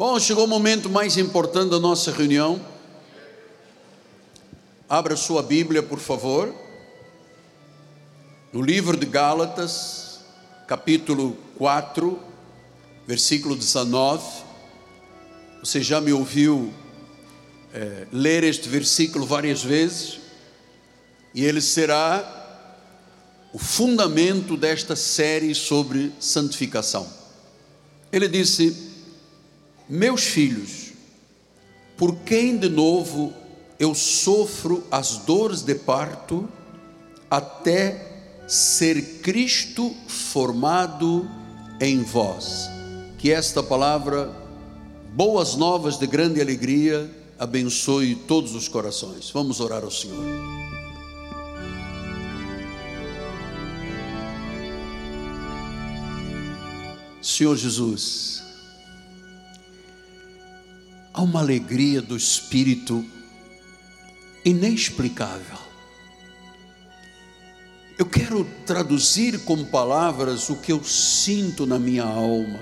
Bom, chegou o momento mais importante da nossa reunião. Abra sua Bíblia, por favor. No livro de Gálatas, capítulo 4, versículo 19. Você já me ouviu é, ler este versículo várias vezes, e ele será o fundamento desta série sobre santificação. Ele disse: meus filhos, por quem de novo eu sofro as dores de parto, até ser Cristo formado em vós. Que esta palavra, boas novas de grande alegria, abençoe todos os corações. Vamos orar ao Senhor. Senhor Jesus, há uma alegria do espírito inexplicável. Eu quero traduzir com palavras o que eu sinto na minha alma,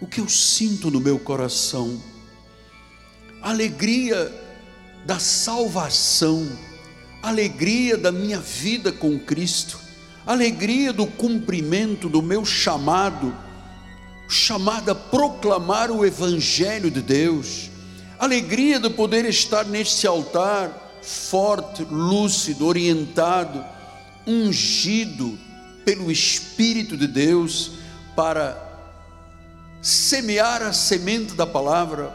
o que eu sinto no meu coração, alegria da salvação, alegria da minha vida com Cristo, alegria do cumprimento do meu chamado chamada a proclamar o Evangelho de Deus, alegria de poder estar neste altar, forte, lúcido, orientado, ungido pelo Espírito de Deus, para semear a semente da palavra,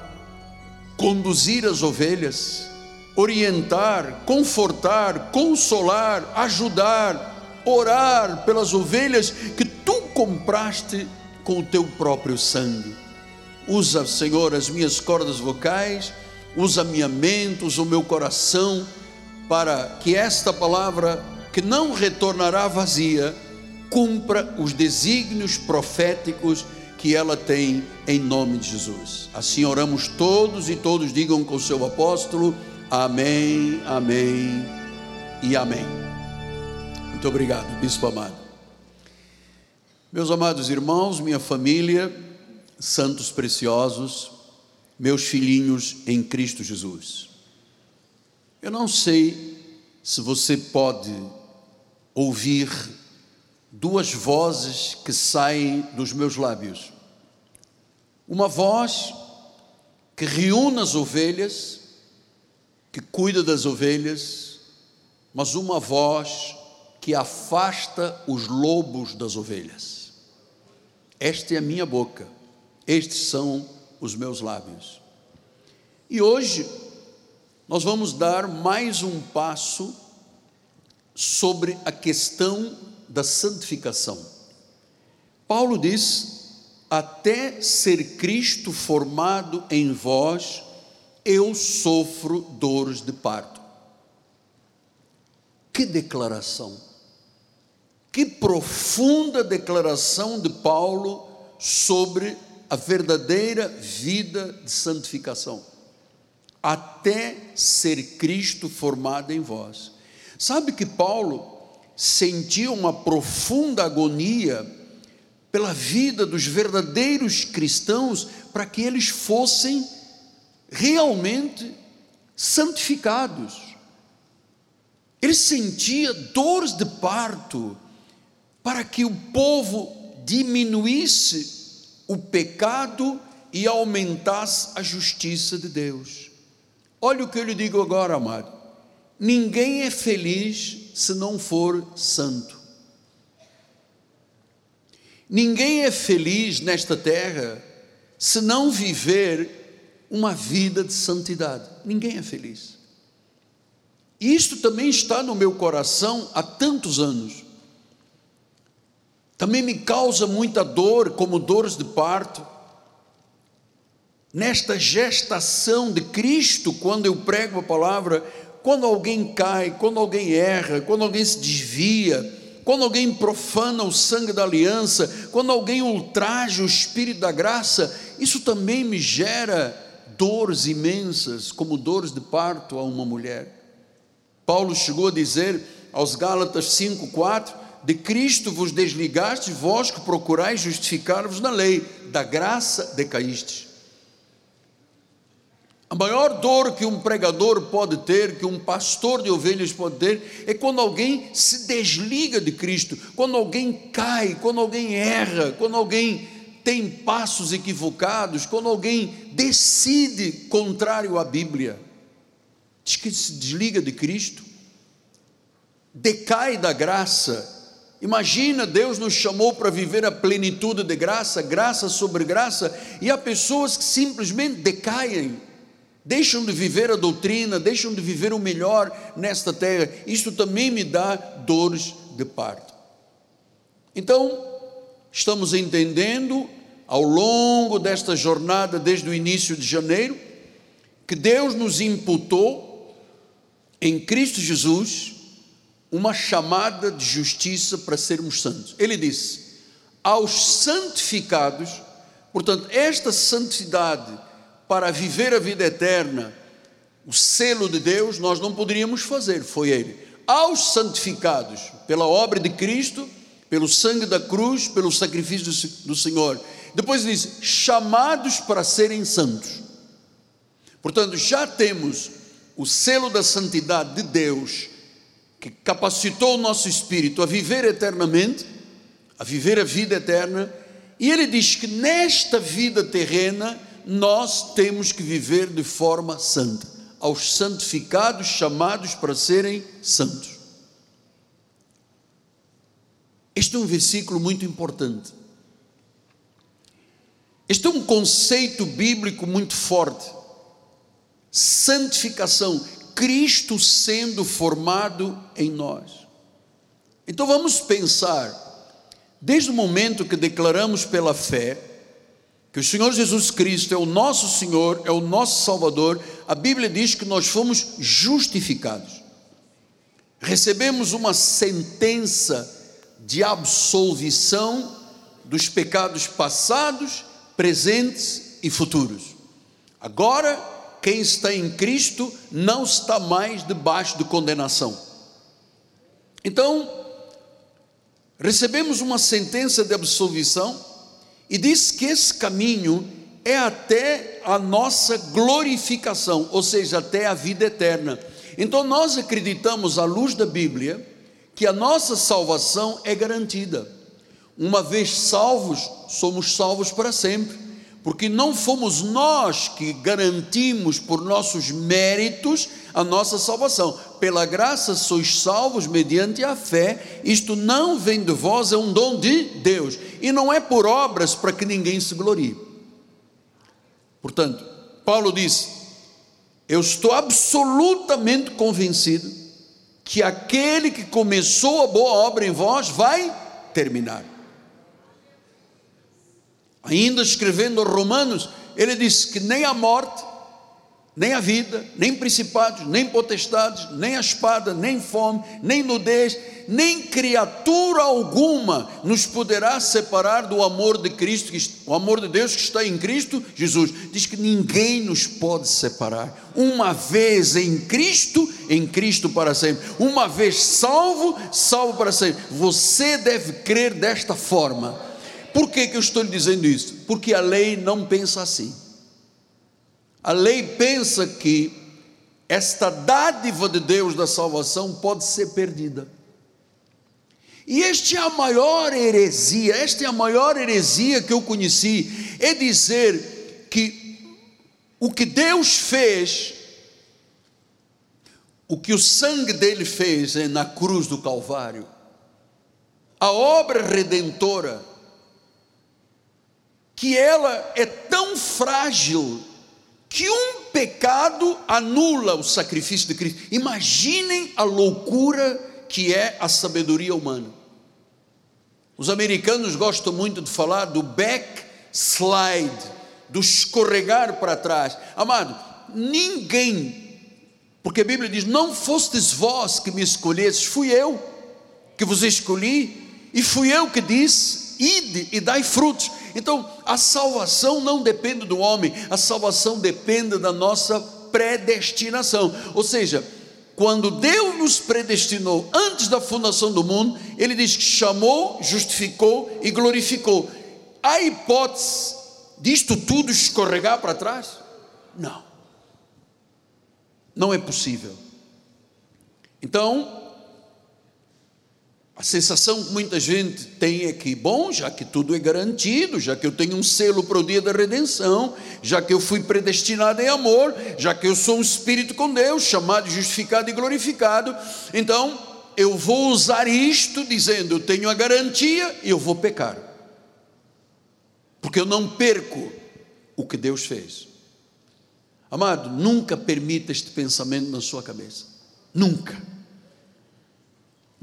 conduzir as ovelhas, orientar, confortar, consolar, ajudar, orar pelas ovelhas que tu compraste com o teu próprio sangue. Usa, Senhor, as minhas cordas vocais, usa a minha mente, usa o meu coração, para que esta palavra, que não retornará vazia, cumpra os desígnios proféticos que ela tem em nome de Jesus. Assim oramos todos e todos digam com o seu apóstolo: Amém, Amém e Amém. Muito obrigado, Bispo amado. Meus amados irmãos, minha família, santos preciosos, meus filhinhos em Cristo Jesus. Eu não sei se você pode ouvir duas vozes que saem dos meus lábios. Uma voz que reúne as ovelhas, que cuida das ovelhas, mas uma voz que afasta os lobos das ovelhas. Esta é a minha boca, estes são os meus lábios. E hoje nós vamos dar mais um passo sobre a questão da santificação. Paulo diz: até ser Cristo formado em vós, eu sofro dores de parto. Que declaração! Que profunda declaração de Paulo sobre a verdadeira vida de santificação. Até ser Cristo formado em vós. Sabe que Paulo sentia uma profunda agonia pela vida dos verdadeiros cristãos para que eles fossem realmente santificados. Ele sentia dores de parto para que o povo diminuísse o pecado e aumentasse a justiça de Deus. Olha o que eu lhe digo agora, amado. Ninguém é feliz se não for santo. Ninguém é feliz nesta terra se não viver uma vida de santidade. Ninguém é feliz. E isto também está no meu coração há tantos anos. Também me causa muita dor, como dores de parto. Nesta gestação de Cristo, quando eu prego a palavra, quando alguém cai, quando alguém erra, quando alguém se desvia, quando alguém profana o sangue da aliança, quando alguém ultraja o espírito da graça, isso também me gera dores imensas, como dores de parto a uma mulher. Paulo chegou a dizer aos Gálatas 5:4 de Cristo vos desligastes, vós que procurais justificar-vos na lei, da graça decaístes. A maior dor que um pregador pode ter, que um pastor de ovelhas pode ter, é quando alguém se desliga de Cristo, quando alguém cai, quando alguém erra, quando alguém tem passos equivocados, quando alguém decide contrário à Bíblia. Diz que se desliga de Cristo, decai da graça. Imagina, Deus nos chamou para viver a plenitude de graça, graça sobre graça, e há pessoas que simplesmente decaem deixam de viver a doutrina, deixam de viver o melhor nesta terra. Isto também me dá dores de parto. Então, estamos entendendo ao longo desta jornada, desde o início de janeiro, que Deus nos imputou em Cristo Jesus uma chamada de justiça para sermos santos. Ele disse: aos santificados, portanto, esta santidade para viver a vida eterna, o selo de Deus, nós não poderíamos fazer, foi Ele. Aos santificados, pela obra de Cristo, pelo sangue da cruz, pelo sacrifício do Senhor. Depois diz: chamados para serem santos. Portanto, já temos o selo da santidade de Deus, que capacitou o nosso espírito a viver eternamente, a viver a vida eterna, e ele diz que nesta vida terrena, nós temos que viver de forma santa, aos santificados chamados para serem santos. Este é um versículo muito importante. Este é um conceito bíblico muito forte. Santificação, Cristo sendo formado em nós. Então vamos pensar, desde o momento que declaramos pela fé, que o Senhor Jesus Cristo é o nosso Senhor, é o nosso Salvador, a Bíblia diz que nós fomos justificados. Recebemos uma sentença de absolvição dos pecados passados, presentes e futuros. Agora, quem está em Cristo não está mais debaixo de condenação. Então, recebemos uma sentença de absolvição e diz que esse caminho é até a nossa glorificação, ou seja, até a vida eterna. Então nós acreditamos, à luz da Bíblia, que a nossa salvação é garantida. Uma vez salvos, somos salvos para sempre porque não fomos nós que garantimos por nossos méritos a nossa salvação. Pela graça sois salvos mediante a fé. Isto não vem de vós, é um dom de Deus. E não é por obras para que ninguém se glorie. Portanto, Paulo diz: Eu estou absolutamente convencido que aquele que começou a boa obra em vós vai terminar. Ainda escrevendo Romanos, ele diz que nem a morte, nem a vida, nem principados, nem potestades, nem a espada, nem fome, nem nudez, nem criatura alguma nos poderá separar do amor de Cristo, o amor de Deus que está em Cristo Jesus. Diz que ninguém nos pode separar. Uma vez em Cristo, em Cristo para sempre. Uma vez salvo, salvo para sempre. Você deve crer desta forma por que, que eu estou lhe dizendo isso? Porque a lei não pensa assim. A lei pensa que esta dádiva de Deus da salvação pode ser perdida. E esta é a maior heresia, esta é a maior heresia que eu conheci, é dizer que o que Deus fez, o que o sangue dele fez na cruz do Calvário, a obra redentora, que ela é tão frágil que um pecado anula o sacrifício de Cristo. Imaginem a loucura que é a sabedoria humana. Os americanos gostam muito de falar do backslide, do escorregar para trás. Amado, ninguém, porque a Bíblia diz: Não fostes vós que me escolhestes, fui eu que vos escolhi, e fui eu que disse: Ide e dai frutos. Então, a salvação não depende do homem, a salvação depende da nossa predestinação. Ou seja, quando Deus nos predestinou antes da fundação do mundo, Ele diz que chamou, justificou e glorificou. Há hipótese disto tudo escorregar para trás? Não. Não é possível. Então, a sensação que muita gente tem é que, bom, já que tudo é garantido, já que eu tenho um selo para o dia da redenção, já que eu fui predestinado em amor, já que eu sou um espírito com Deus, chamado, justificado e glorificado, então eu vou usar isto dizendo: eu tenho a garantia e eu vou pecar, porque eu não perco o que Deus fez. Amado, nunca permita este pensamento na sua cabeça, nunca.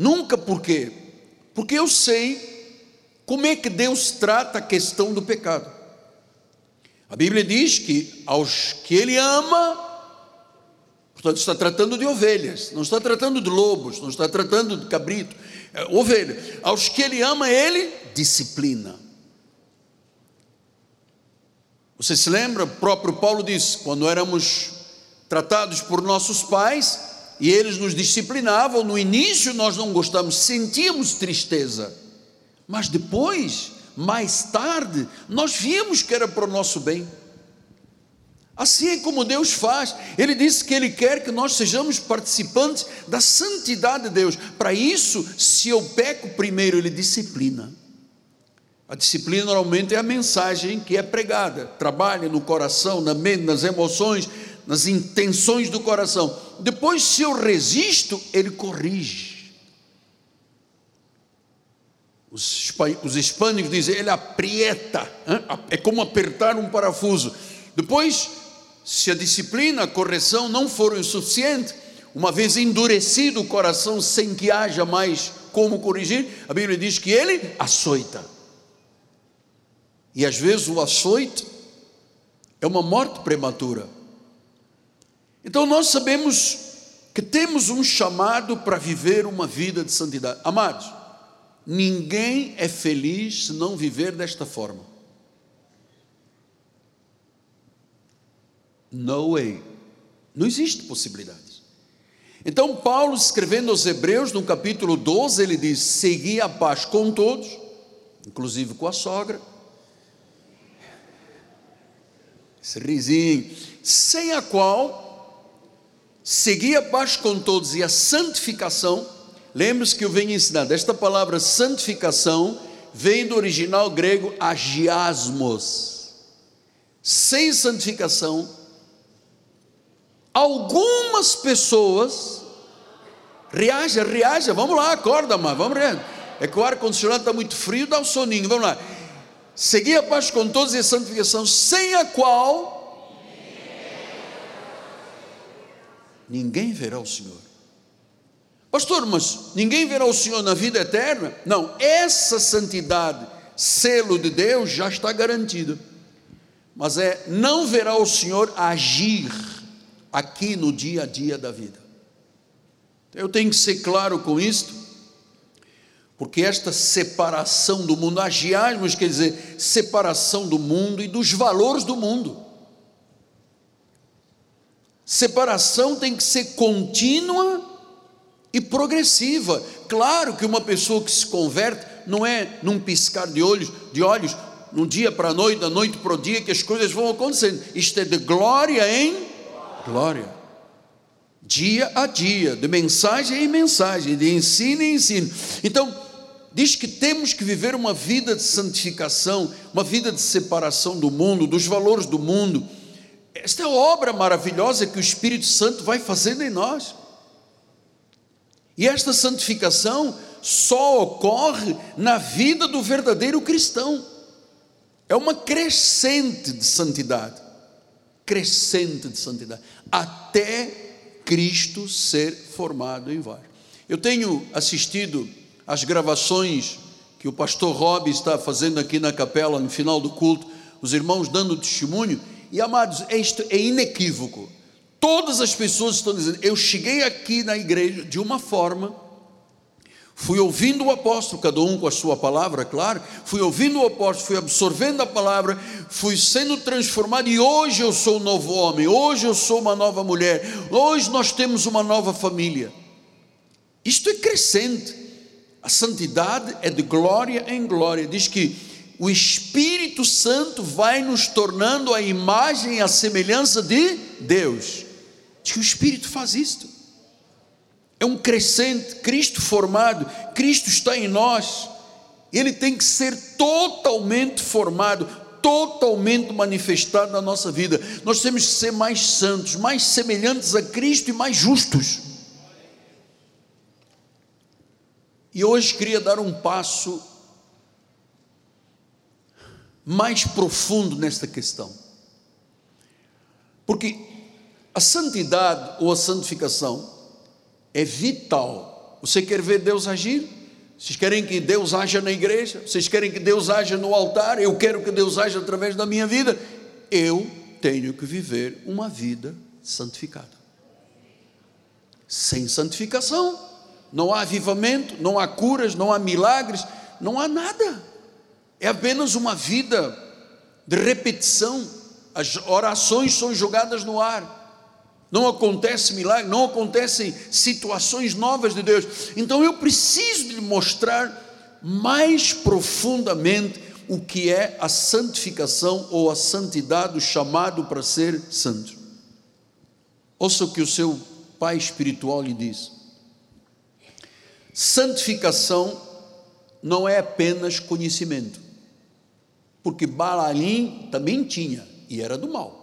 Nunca por quê? Porque eu sei como é que Deus trata a questão do pecado. A Bíblia diz que aos que Ele ama, portanto, está tratando de ovelhas, não está tratando de lobos, não está tratando de cabrito, é ovelha. Aos que Ele ama, Ele disciplina. Você se lembra? O próprio Paulo disse: quando éramos tratados por nossos pais, e eles nos disciplinavam. No início nós não gostamos, sentíamos tristeza, mas depois, mais tarde, nós vimos que era para o nosso bem. Assim é como Deus faz. Ele disse que Ele quer que nós sejamos participantes da santidade de Deus. Para isso, se eu peco primeiro, Ele disciplina. A disciplina normalmente é a mensagem que é pregada, trabalha no coração, na mente, nas emoções, nas intenções do coração. Depois, se eu resisto, ele corrige. Os, os hispânicos dizem, ele aprieta, é como apertar um parafuso. Depois, se a disciplina, a correção não forem suficiente, uma vez endurecido o coração sem que haja mais como corrigir, a Bíblia diz que ele açoita. E às vezes o açoite é uma morte prematura. Então nós sabemos que temos um chamado para viver uma vida de santidade. Amados, ninguém é feliz se não viver desta forma. No way. Não existe possibilidades. Então, Paulo, escrevendo aos Hebreus, no capítulo 12, ele diz: Segui a paz com todos, inclusive com a sogra. Esse risinho, sem a qual seguir a paz com todos e a santificação. Lembre-se que eu venho ensinando, esta palavra santificação vem do original grego agiasmos. Sem santificação, algumas pessoas reaja, reaja, vamos lá, acorda, mas vamos reagir. É que o ar-condicionado está muito frio, dá um soninho, vamos lá. Seguir a paz com todos e a santificação, sem a qual ninguém verá o Senhor. Pastor, mas ninguém verá o Senhor na vida eterna? Não, essa santidade, selo de Deus, já está garantida. Mas é não verá o Senhor agir aqui no dia a dia da vida. Eu tenho que ser claro com isto, porque esta separação do mundo, agiarmos quer dizer separação do mundo e dos valores do mundo. Separação tem que ser contínua e progressiva. Claro que uma pessoa que se converte não é num piscar de olhos, de olhos, num dia para a noite, da noite para o dia que as coisas vão acontecendo. Isto é de glória em glória. Dia a dia, de mensagem em mensagem, de ensino em ensino. Então, diz que temos que viver uma vida de santificação, uma vida de separação do mundo, dos valores do mundo esta é a obra maravilhosa que o Espírito Santo vai fazendo em nós. E esta santificação só ocorre na vida do verdadeiro cristão. É uma crescente de santidade. Crescente de santidade. Até Cristo ser formado em vós. Eu tenho assistido às gravações que o pastor Rob está fazendo aqui na capela no final do culto, os irmãos dando testemunho, e amados, isto é inequívoco. Todas as pessoas estão dizendo: eu cheguei aqui na igreja de uma forma, Fui ouvindo o apóstolo, cada um com a sua palavra, claro. Fui ouvindo o apóstolo, fui absorvendo a palavra, fui sendo transformado e hoje eu sou um novo homem, hoje eu sou uma nova mulher, hoje nós temos uma nova família. Isto é crescente. A santidade é de glória em glória. Diz que o Espírito Santo vai nos tornando a imagem e a semelhança de Deus. Diz que o Espírito faz isto é um crescente, Cristo formado, Cristo está em nós, ele tem que ser totalmente formado, totalmente manifestado na nossa vida. Nós temos que ser mais santos, mais semelhantes a Cristo e mais justos. E hoje queria dar um passo mais profundo nesta questão. Porque a santidade ou a santificação é vital. Você quer ver Deus agir? Vocês querem que Deus haja na igreja? Vocês querem que Deus haja no altar? Eu quero que Deus haja através da minha vida. Eu tenho que viver uma vida santificada. Sem santificação, não há avivamento, não há curas, não há milagres, não há nada. É apenas uma vida de repetição. As orações são jogadas no ar não acontece milagre, não acontecem situações novas de Deus. Então eu preciso lhe mostrar mais profundamente o que é a santificação ou a santidade, o chamado para ser santo. Ouça o que o seu pai espiritual lhe diz. Santificação não é apenas conhecimento, porque Balalim também tinha e era do mal.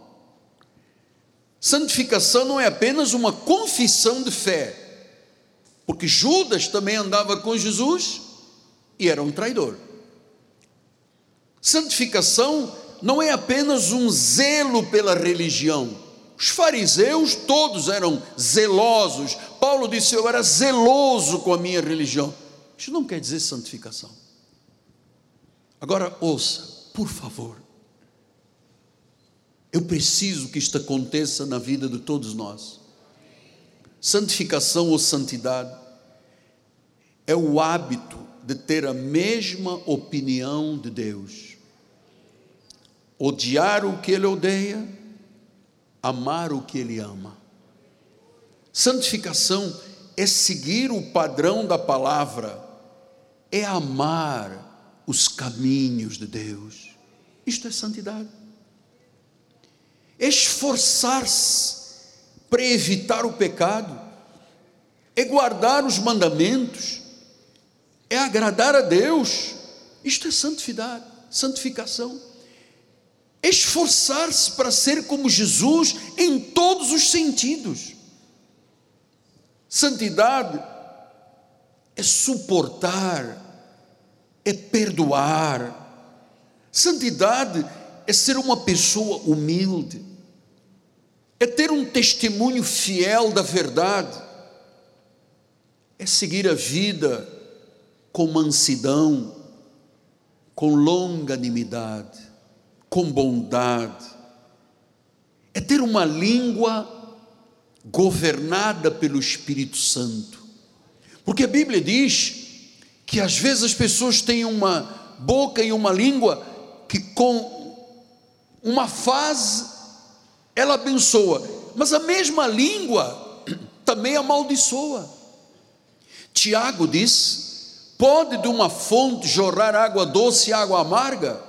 Santificação não é apenas uma confissão de fé, porque Judas também andava com Jesus e era um traidor. Santificação não é apenas um zelo pela religião. Os fariseus todos eram zelosos. Paulo disse: Eu era zeloso com a minha religião. Isso não quer dizer santificação. Agora ouça, por favor. Eu preciso que isto aconteça na vida de todos nós. Santificação ou santidade é o hábito de ter a mesma opinião de Deus. Odiar o que Ele odeia, amar o que Ele ama. Santificação é seguir o padrão da palavra, é amar os caminhos de Deus. Isto é santidade esforçar-se para evitar o pecado, é guardar os mandamentos, é agradar a Deus. Isto é santidade, santificação. Esforçar-se para ser como Jesus em todos os sentidos. Santidade é suportar, é perdoar. Santidade é ser uma pessoa humilde, é ter um testemunho fiel da verdade, é seguir a vida com mansidão, com longanimidade, com bondade, é ter uma língua governada pelo Espírito Santo, porque a Bíblia diz que às vezes as pessoas têm uma boca e uma língua que com uma fase ela abençoa, mas a mesma língua também amaldiçoa. Tiago diz: pode de uma fonte jorrar água doce e água amarga?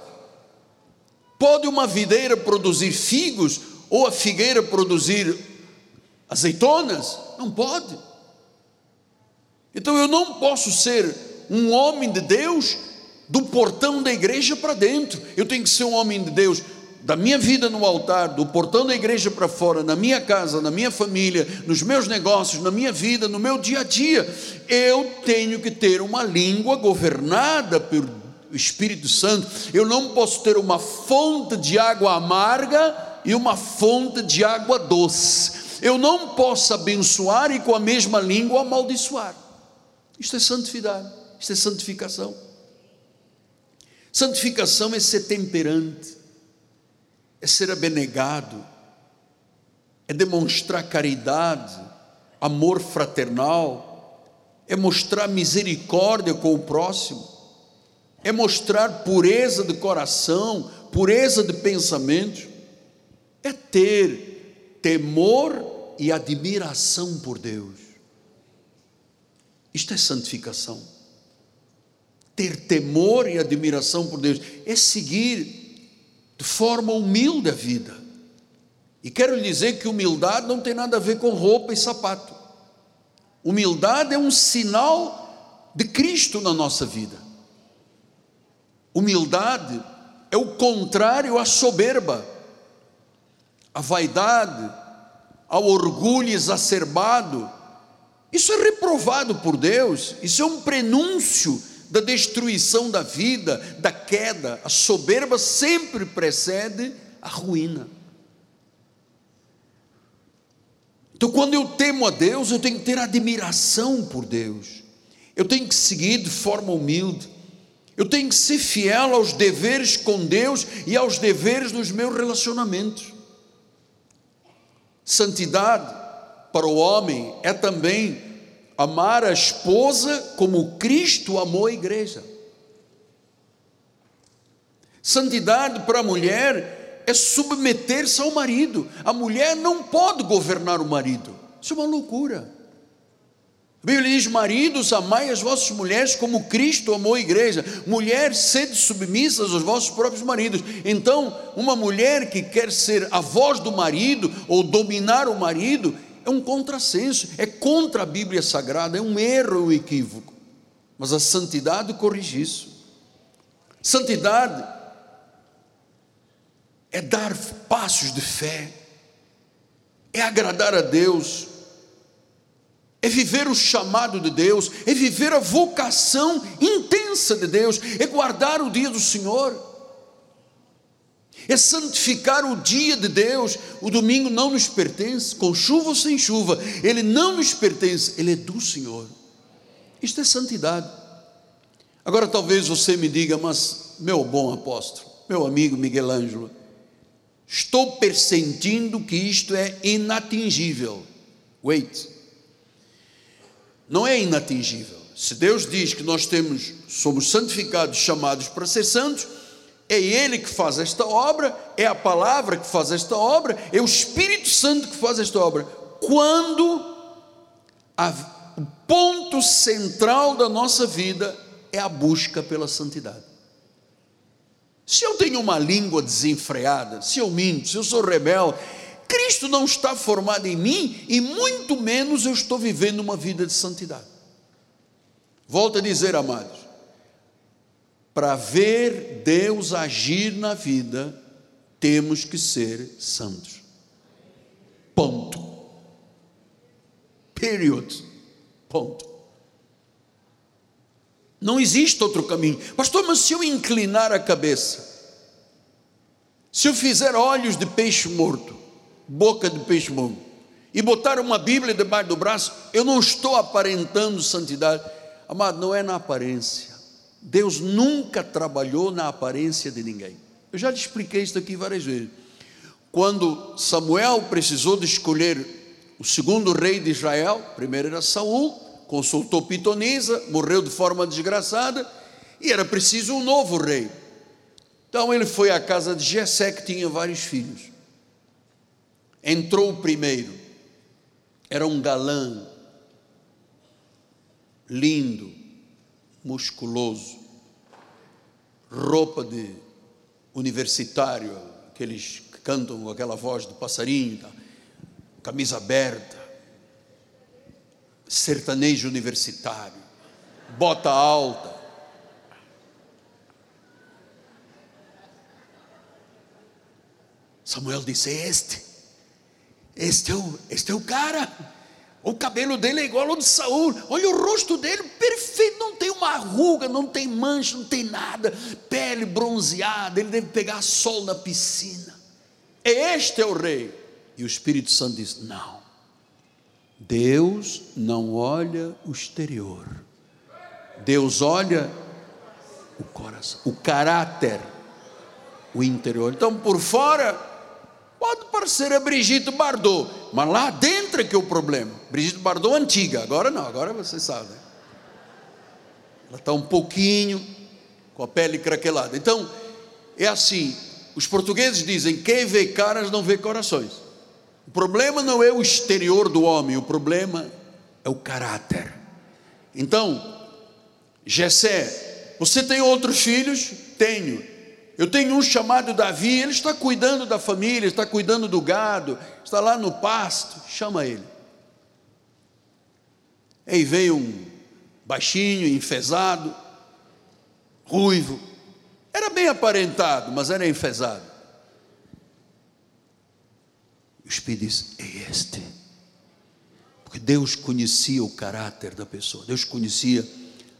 Pode uma videira produzir figos ou a figueira produzir azeitonas? Não pode. Então eu não posso ser um homem de Deus do portão da igreja para dentro. Eu tenho que ser um homem de Deus da minha vida no altar, do portão da igreja para fora, na minha casa, na minha família, nos meus negócios, na minha vida, no meu dia a dia, eu tenho que ter uma língua governada pelo Espírito Santo. Eu não posso ter uma fonte de água amarga e uma fonte de água doce. Eu não posso abençoar e com a mesma língua amaldiçoar. Isto é santidade, isto é santificação. Santificação é ser temperante é ser abnegado, é demonstrar caridade, amor fraternal, é mostrar misericórdia com o próximo, é mostrar pureza de coração, pureza de pensamento, é ter temor e admiração por Deus. Isto é santificação. Ter temor e admiração por Deus é seguir de forma humilde a vida. E quero lhe dizer que humildade não tem nada a ver com roupa e sapato. Humildade é um sinal de Cristo na nossa vida. Humildade é o contrário à soberba, à vaidade, ao orgulho exacerbado. Isso é reprovado por Deus, isso é um prenúncio da destruição da vida, da queda. A soberba sempre precede a ruína. Então, quando eu temo a Deus, eu tenho que ter admiração por Deus, eu tenho que seguir de forma humilde, eu tenho que ser fiel aos deveres com Deus e aos deveres dos meus relacionamentos. Santidade para o homem é também amar a esposa como Cristo amou a igreja. Santidade para a mulher é submeter-se ao marido. A mulher não pode governar o marido. Isso é uma loucura. A Bíblia diz: Maridos, amai as vossas mulheres como Cristo amou a igreja. Mulher, sede submissas aos vossos próprios maridos. Então, uma mulher que quer ser a voz do marido ou dominar o marido é um contrassenso, é contra a Bíblia Sagrada, é um erro, é um equívoco. Mas a santidade corrige isso. Santidade é dar passos de fé, é agradar a Deus, é viver o chamado de Deus, é viver a vocação intensa de Deus, é guardar o dia do Senhor, é santificar o dia de Deus. O domingo não nos pertence, com chuva ou sem chuva, ele não nos pertence, ele é do Senhor. Isto é santidade. Agora talvez você me diga, mas meu bom apóstolo, meu amigo Miguel Ângelo, Estou pressentindo que isto é inatingível. Wait. Não é inatingível. Se Deus diz que nós temos, somos santificados, chamados para ser santos, é Ele que faz esta obra, é a palavra que faz esta obra, é o Espírito Santo que faz esta obra. Quando a, o ponto central da nossa vida é a busca pela santidade. Se eu tenho uma língua desenfreada, se eu minto, se eu sou rebelde, Cristo não está formado em mim e muito menos eu estou vivendo uma vida de santidade. Volto a dizer, amados, para ver Deus agir na vida, temos que ser santos. Ponto. Period. Ponto. Não existe outro caminho. Pastor, mas se eu inclinar a cabeça, se eu fizer olhos de peixe morto, boca de peixe morto, e botar uma Bíblia debaixo do braço, eu não estou aparentando santidade. Amado, não é na aparência. Deus nunca trabalhou na aparência de ninguém. Eu já lhe expliquei isso aqui várias vezes. Quando Samuel precisou de escolher o segundo rei de Israel, primeiro era Saul, consultou Pitonisa, morreu de forma desgraçada, e era preciso um novo rei. Então ele foi à casa de Jessé, que tinha vários filhos. Entrou o primeiro, era um galã, lindo, musculoso, roupa de universitário, aqueles que cantam com aquela voz do passarinho, camisa aberta, sertanejo universitário, bota alta. Samuel disse: Este, este é o, este é o cara. O cabelo dele é igual ao de Saul. Olha o rosto dele, perfeito, não tem uma ruga, não tem mancha, não tem nada. Pele bronzeada, ele deve pegar sol na piscina. Este é o rei. E o Espírito Santo diz: Não. Deus não olha o exterior, Deus olha o coração, o caráter, o interior. Então, por fora, pode parecer a Brigitte Bardot, mas lá dentro é que é o problema. Brigitte Bardot antiga, agora não, agora você sabe. ela está um pouquinho com a pele craquelada. Então, é assim: os portugueses dizem: quem vê caras não vê corações. O problema não é o exterior do homem, o problema é o caráter. Então, Jessé, você tem outros filhos? Tenho. Eu tenho um chamado Davi, ele está cuidando da família, está cuidando do gado, está lá no pasto, chama ele. Aí veio um baixinho, enfesado, ruivo, era bem aparentado, mas era enfesado. O Espírito disse: É este. Porque Deus conhecia o caráter da pessoa, Deus conhecia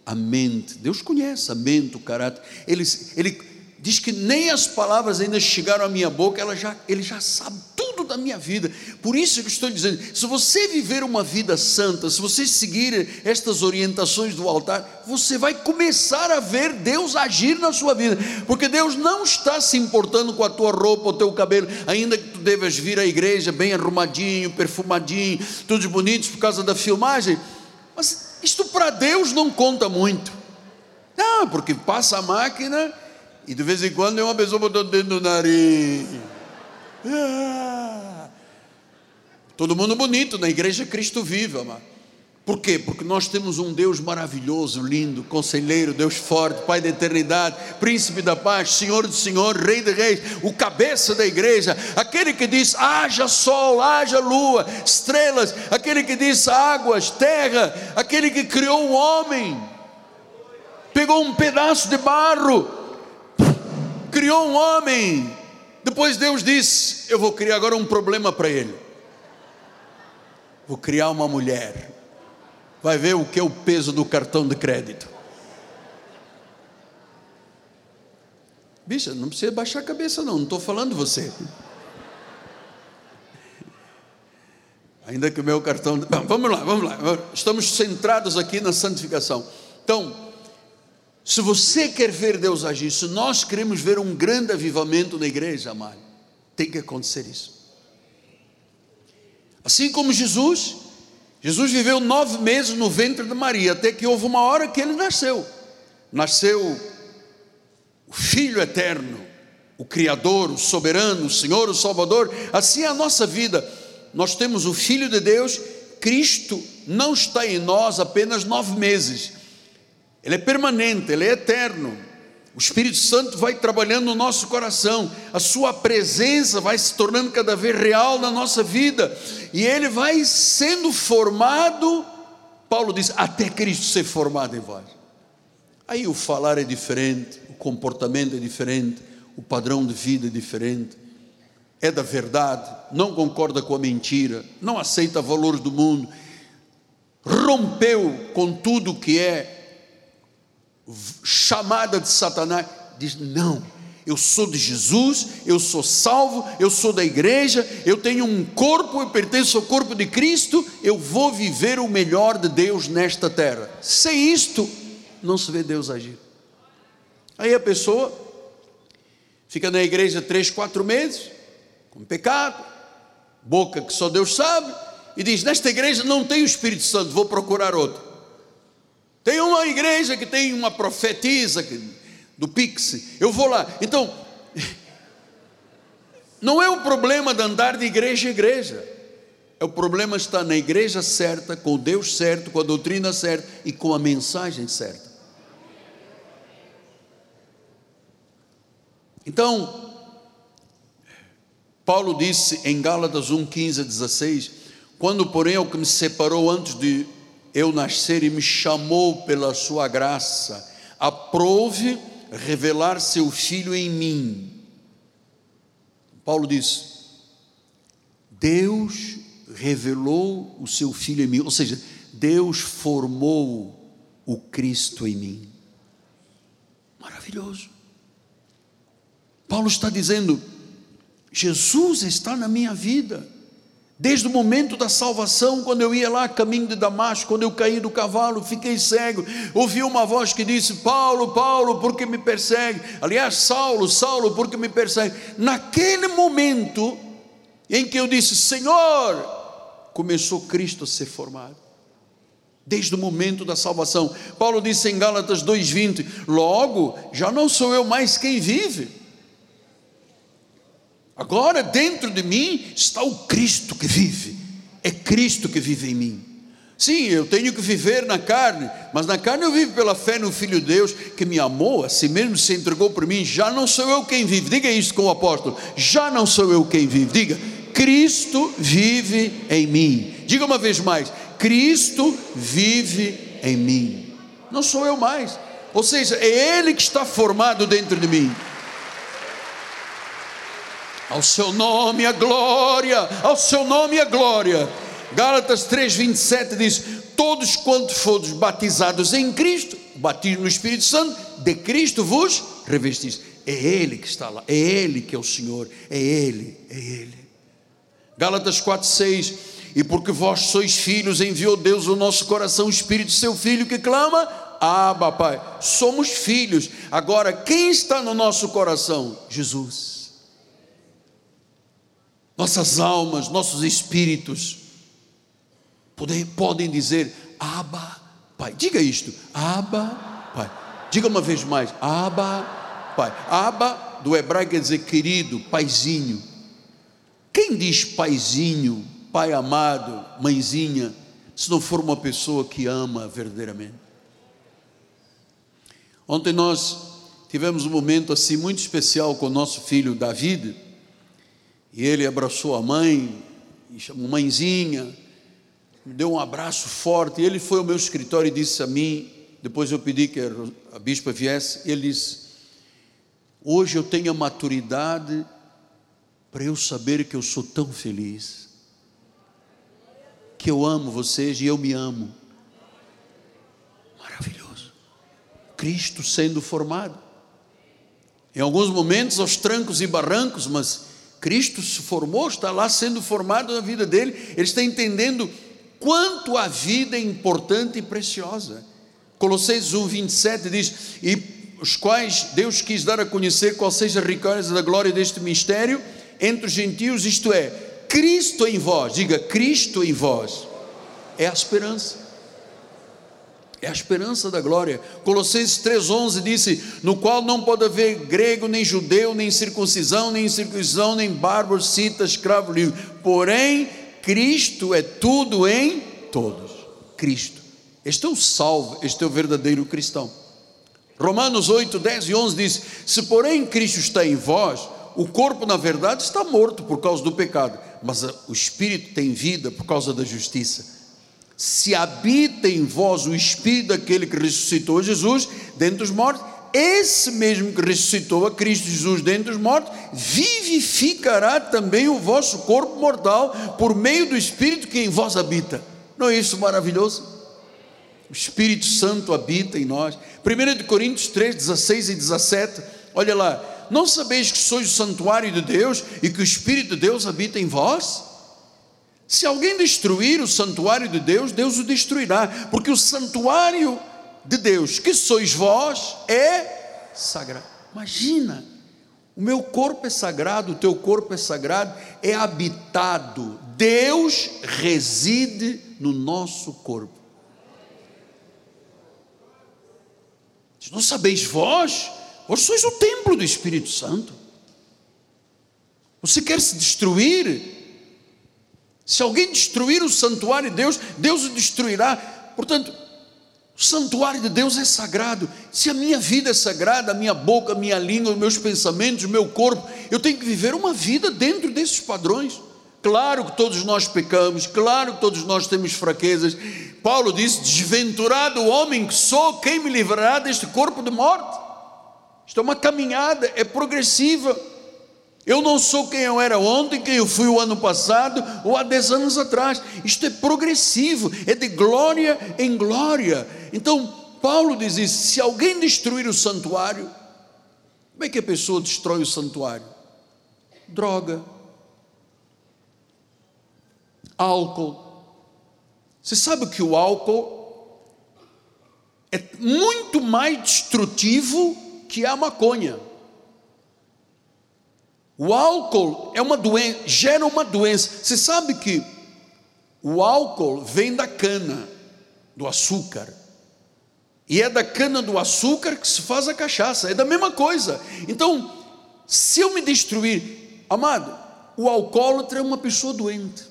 a mente, Deus conhece a mente, o caráter. Ele, ele diz que nem as palavras ainda chegaram à minha boca, ela já, ele já sabe tudo da minha vida. Por isso que estou dizendo: se você viver uma vida santa, se você seguir estas orientações do altar, você vai começar a ver Deus agir na sua vida, porque Deus não está se importando com a tua roupa, o teu cabelo, ainda que tu devas vir à igreja bem arrumadinho, perfumadinho, todos bonitos por causa da filmagem, mas isto para Deus não conta muito. Não, porque passa a máquina e de vez em quando é uma pessoa botando dentro do nariz. Ah. Todo mundo bonito na igreja Cristo amado. Por quê? Porque nós temos um Deus maravilhoso, lindo, conselheiro, Deus forte, Pai da eternidade, príncipe da paz, Senhor do Senhor, Rei de reis, o cabeça da igreja, aquele que diz: haja sol, haja lua, estrelas, aquele que diz águas, terra, aquele que criou o homem, pegou um pedaço de barro, criou um homem. Depois Deus disse: Eu vou criar agora um problema para ele. Vou criar uma mulher. Vai ver o que é o peso do cartão de crédito. Bicha, não precisa baixar a cabeça, não. Não estou falando você. Ainda que o meu cartão. Vamos lá, vamos lá. Estamos centrados aqui na santificação. Então, se você quer ver Deus agir, se nós queremos ver um grande avivamento na igreja, amado, tem que acontecer isso. Assim como Jesus, Jesus viveu nove meses no ventre de Maria, até que houve uma hora que ele nasceu. Nasceu o Filho eterno, o Criador, o soberano, o Senhor, o Salvador. Assim é a nossa vida. Nós temos o Filho de Deus, Cristo não está em nós apenas nove meses ele é permanente, ele é eterno. O Espírito Santo vai trabalhando no nosso coração, a Sua presença vai se tornando cada vez real na nossa vida, e Ele vai sendo formado. Paulo diz: até Cristo ser formado em vós. Aí o falar é diferente, o comportamento é diferente, o padrão de vida é diferente, é da verdade, não concorda com a mentira, não aceita valores do mundo, rompeu com tudo que é chamada de Satanás, diz: não, eu sou de Jesus, eu sou salvo, eu sou da igreja, eu tenho um corpo, eu pertenço ao corpo de Cristo, eu vou viver o melhor de Deus nesta terra. Sem isto, não se vê Deus agir. Aí a pessoa fica na igreja três, quatro meses, com pecado, boca que só Deus sabe, e diz: Nesta igreja não tem o Espírito Santo, vou procurar outro. Tem uma igreja que tem uma profetisa do Pix. Eu vou lá. Então, não é o problema de andar de igreja em igreja. É o problema está na igreja certa, com Deus certo, com a doutrina certa e com a mensagem certa. Então, Paulo disse em Gálatas 1, 15 a 16: Quando, porém, o que me separou antes de eu nascer e me chamou pela sua graça, aprove revelar seu filho em mim. Paulo diz: Deus revelou o seu filho em mim, ou seja, Deus formou o Cristo em mim. Maravilhoso. Paulo está dizendo: Jesus está na minha vida. Desde o momento da salvação, quando eu ia lá caminho de Damasco, quando eu caí do cavalo, fiquei cego, ouvi uma voz que disse: Paulo, Paulo, por que me persegue? Aliás, Saulo, Saulo, por que me persegue? Naquele momento em que eu disse: Senhor, começou Cristo a ser formado. desde o momento da salvação. Paulo disse em Gálatas 2:20: "Logo, já não sou eu mais quem vive. Agora dentro de mim está o Cristo que vive. É Cristo que vive em mim. Sim, eu tenho que viver na carne, mas na carne eu vivo pela fé no Filho de Deus que me amou, a si mesmo se entregou por mim. Já não sou eu quem vive, diga isso com o apóstolo: já não sou eu quem vive, diga, Cristo vive em mim. Diga uma vez mais: Cristo vive em mim, não sou eu mais, ou seja, é Ele que está formado dentro de mim. Ao seu nome a glória, ao seu nome a glória. Gálatas 3:27 diz: Todos quantos foram batizados em Cristo, batismo no Espírito Santo, de Cristo vos revestis. É Ele que está lá, é Ele que é o Senhor, é Ele, é Ele. Gálatas 4:6 E porque vós sois filhos, enviou Deus o nosso coração o Espírito seu Filho que clama, Abba, Pai. Somos filhos. Agora, quem está no nosso coração? Jesus. Nossas almas, nossos espíritos podem, dizer Abba, Pai. Diga isto, Abba, Pai. Diga uma vez mais, Abba, Pai. Abba do hebraico quer dizer querido, paizinho. Quem diz paizinho, pai amado, mãezinha, se não for uma pessoa que ama verdadeiramente? Ontem nós tivemos um momento assim muito especial com o nosso filho David, e ele abraçou a mãe, e chamou mãezinha, me deu um abraço forte. E ele foi ao meu escritório e disse a mim, depois eu pedi que a bispa viesse, ele disse: Hoje eu tenho a maturidade para eu saber que eu sou tão feliz, que eu amo vocês e eu me amo. Maravilhoso. Cristo sendo formado. Em alguns momentos aos trancos e barrancos, mas Cristo se formou, está lá sendo formado na vida dele. Ele está entendendo quanto a vida é importante e preciosa. Colossenses 1, 27 diz: E os quais Deus quis dar a conhecer qual seja a riqueza da glória deste mistério entre os gentios, isto é, Cristo em vós, diga Cristo em vós, é a esperança. É a esperança da glória. Colossenses 3,11 disse: No qual não pode haver grego, nem judeu, nem circuncisão, nem incircuncisão, nem bárbaro, cita, escravo, livre. Porém, Cristo é tudo em todos. Cristo. Este é o salvo, este é o verdadeiro cristão. Romanos 8, 10 e 11 diz: Se porém Cristo está em vós, o corpo na verdade está morto por causa do pecado, mas o espírito tem vida por causa da justiça. Se habita em vós o espírito daquele que ressuscitou Jesus dentre os mortos, esse mesmo que ressuscitou a Cristo Jesus dentre os mortos, vivificará também o vosso corpo mortal por meio do Espírito que em vós habita. Não é isso maravilhoso? O Espírito Santo habita em nós. 1 Coríntios 3, 16 e 17, olha lá. Não sabeis que sois o santuário de Deus e que o Espírito de Deus habita em vós? Se alguém destruir o santuário de Deus, Deus o destruirá, porque o santuário de Deus, que sois vós, é sagrado. Imagina, o meu corpo é sagrado, o teu corpo é sagrado, é habitado. Deus reside no nosso corpo. Não sabeis vós, vós sois o templo do Espírito Santo. Você quer se destruir? Se alguém destruir o santuário de Deus, Deus o destruirá. Portanto, o santuário de Deus é sagrado. Se a minha vida é sagrada, a minha boca, a minha língua, os meus pensamentos, o meu corpo, eu tenho que viver uma vida dentro desses padrões. Claro que todos nós pecamos, claro que todos nós temos fraquezas. Paulo disse: Desventurado o homem que sou, quem me livrará deste corpo de morte? Isto é uma caminhada, é progressiva. Eu não sou quem eu era ontem, quem eu fui o ano passado ou há dez anos atrás. Isto é progressivo, é de glória em glória. Então, Paulo diz isso: se alguém destruir o santuário, como é que a pessoa destrói o santuário? Droga, álcool. Você sabe que o álcool é muito mais destrutivo que a maconha. O álcool é uma doença, gera uma doença. Você sabe que o álcool vem da cana, do açúcar. E é da cana do açúcar que se faz a cachaça, é da mesma coisa. Então, se eu me destruir, amado, o alcoólatra é uma pessoa doente.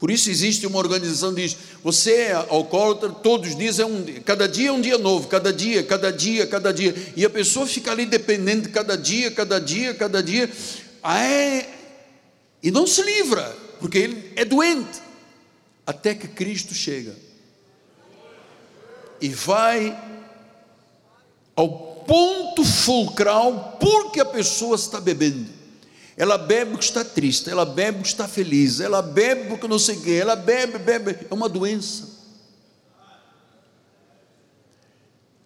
Por isso existe uma organização que diz: você é alcoólatra, todos os dias é um cada dia é um dia novo, cada dia, cada dia, cada dia. E a pessoa fica ali dependendo cada dia, cada dia, cada dia. Ah, é, e não se livra, porque ele é doente. Até que Cristo chega e vai ao ponto fulcral porque a pessoa está bebendo. Ela bebe porque está triste, ela bebe porque está feliz, ela bebe porque não sei o quê, ela bebe, bebe, é uma doença.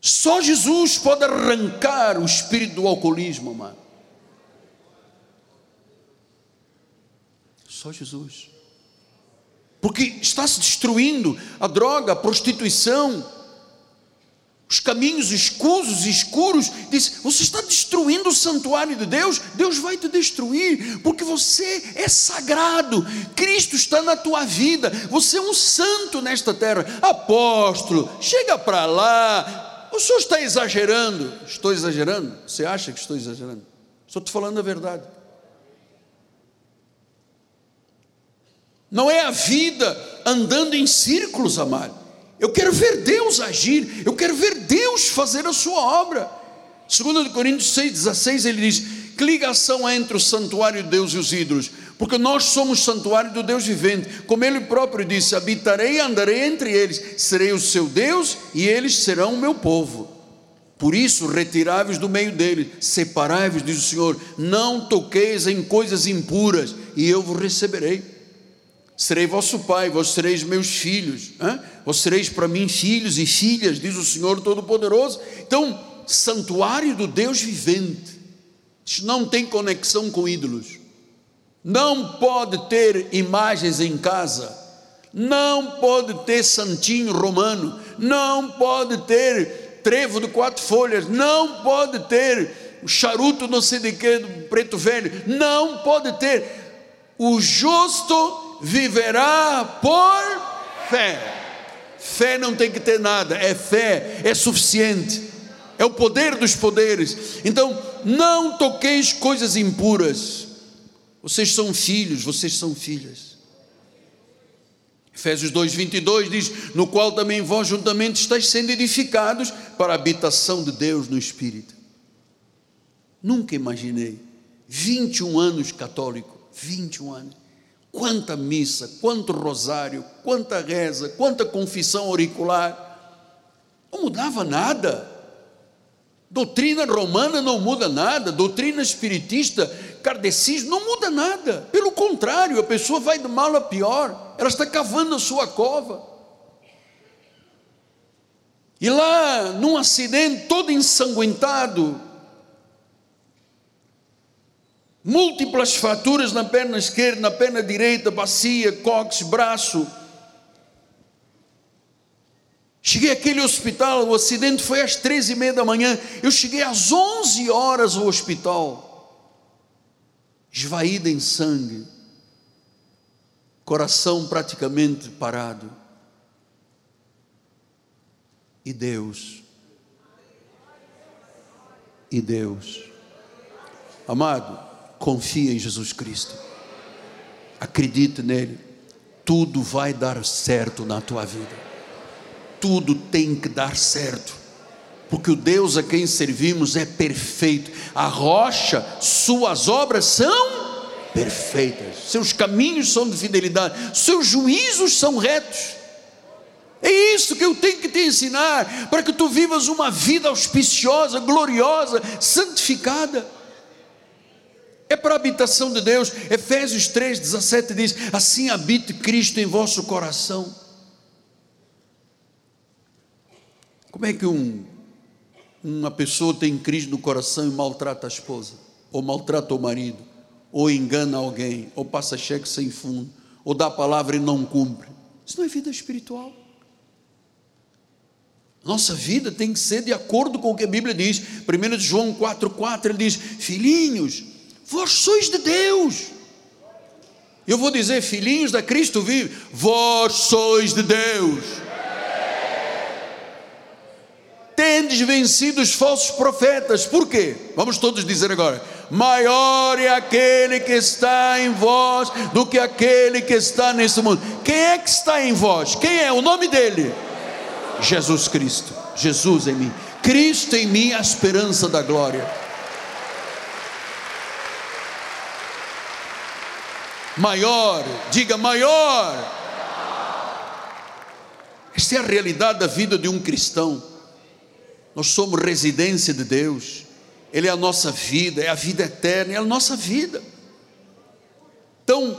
Só Jesus pode arrancar o espírito do alcoolismo, amado. Só Jesus. Porque está se destruindo a droga, a prostituição, os caminhos escusos escuros, diz: Você está destruindo o santuário de Deus, Deus vai te destruir, porque você é sagrado, Cristo está na tua vida, você é um santo nesta terra. Apóstolo, chega para lá, o senhor está exagerando. Estou exagerando? Você acha que estou exagerando? Estou te falando a verdade. Não é a vida andando em círculos, amado. Eu quero ver Deus agir, eu quero ver Deus fazer a sua obra. Segundo Coríntios 6,16, ele diz: que ligação há entre o santuário de Deus e os ídolos? Porque nós somos santuário do Deus vivente, como ele próprio disse: habitarei e andarei entre eles, serei o seu Deus e eles serão o meu povo. Por isso, retirai-vos do meio dele, separai-vos, diz o Senhor, não toqueis em coisas impuras, e eu vos receberei. Serei vosso pai, vós sereis meus filhos. Hein? Vós sereis para mim filhos e filhas, diz o Senhor Todo-Poderoso. Então, santuário do Deus vivente. Isso não tem conexão com ídolos. Não pode ter imagens em casa. Não pode ter santinho romano. Não pode ter trevo de quatro folhas. Não pode ter charuto não sei de que, preto velho. Não pode ter. O justo viverá por fé. Fé não tem que ter nada, é fé, é suficiente, é o poder dos poderes. Então, não toqueis coisas impuras. Vocês são filhos, vocês são filhas. Efésios 2:22 diz: "No qual também vós juntamente estáis sendo edificados para a habitação de Deus no espírito". Nunca imaginei 21 anos católico, 21 anos Quanta missa, quanto rosário, quanta reza, quanta confissão auricular. Não mudava nada. Doutrina romana não muda nada, doutrina espiritista, kardecismo não muda nada. Pelo contrário, a pessoa vai de mal a pior, ela está cavando a sua cova. E lá, num acidente todo ensanguentado, múltiplas fraturas na perna esquerda, na perna direita, bacia, cóccix, braço. Cheguei àquele hospital, o acidente foi às três e meia da manhã, eu cheguei às onze horas ao hospital, esvaída em sangue, coração praticamente parado. E Deus, e Deus, amado, confia em Jesus Cristo, acredite nele, tudo vai dar certo na tua vida, tudo tem que dar certo, porque o Deus a quem servimos é perfeito, a rocha, suas obras são perfeitas, seus caminhos são de fidelidade, seus juízos são retos. É isso que eu tenho que te ensinar, para que tu vivas uma vida auspiciosa, gloriosa, santificada é para a habitação de Deus. Efésios 3, 17 diz: Assim habite Cristo em vosso coração. Como é que um, uma pessoa tem Cristo no coração e maltrata a esposa, ou maltrata o marido, ou engana alguém, ou passa cheque sem fundo, ou dá a palavra e não cumpre? Isso não é vida espiritual. Nossa vida tem que ser de acordo com o que a Bíblia diz. 1 João 4,4 ele diz: Filhinhos, Vós sois de Deus. Eu vou dizer, filhinhos da Cristo vive, vós sois de Deus. tendes vencido os falsos profetas. Por quê? Vamos todos dizer agora: maior é aquele que está em vós do que aquele que está nesse mundo. Quem é que está em vós? Quem é? O nome dele? Jesus Cristo. Jesus em mim. Cristo em mim, a esperança da glória. Maior, diga maior. Esta é a realidade da vida de um cristão. Nós somos residência de Deus. Ele é a nossa vida, é a vida eterna, é a nossa vida. Então,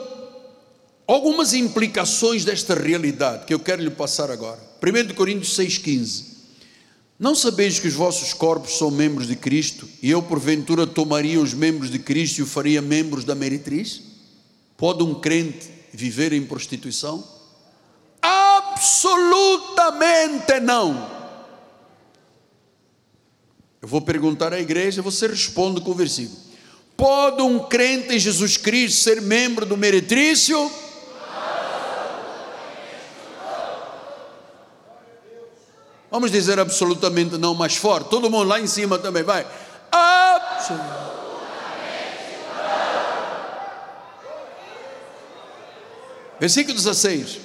algumas implicações desta realidade que eu quero lhe passar agora. 1 Coríntios 6,15. Não sabeis que os vossos corpos são membros de Cristo, e eu, porventura, tomaria os membros de Cristo e o faria membros da meretriz? Pode um crente viver em prostituição? Absolutamente não. Eu vou perguntar à igreja, você responde com o versículo. Pode um crente em Jesus Cristo ser membro do meretrício? Vamos dizer absolutamente não mais forte. Todo mundo lá em cima também vai. Absolutamente. Versículo 16.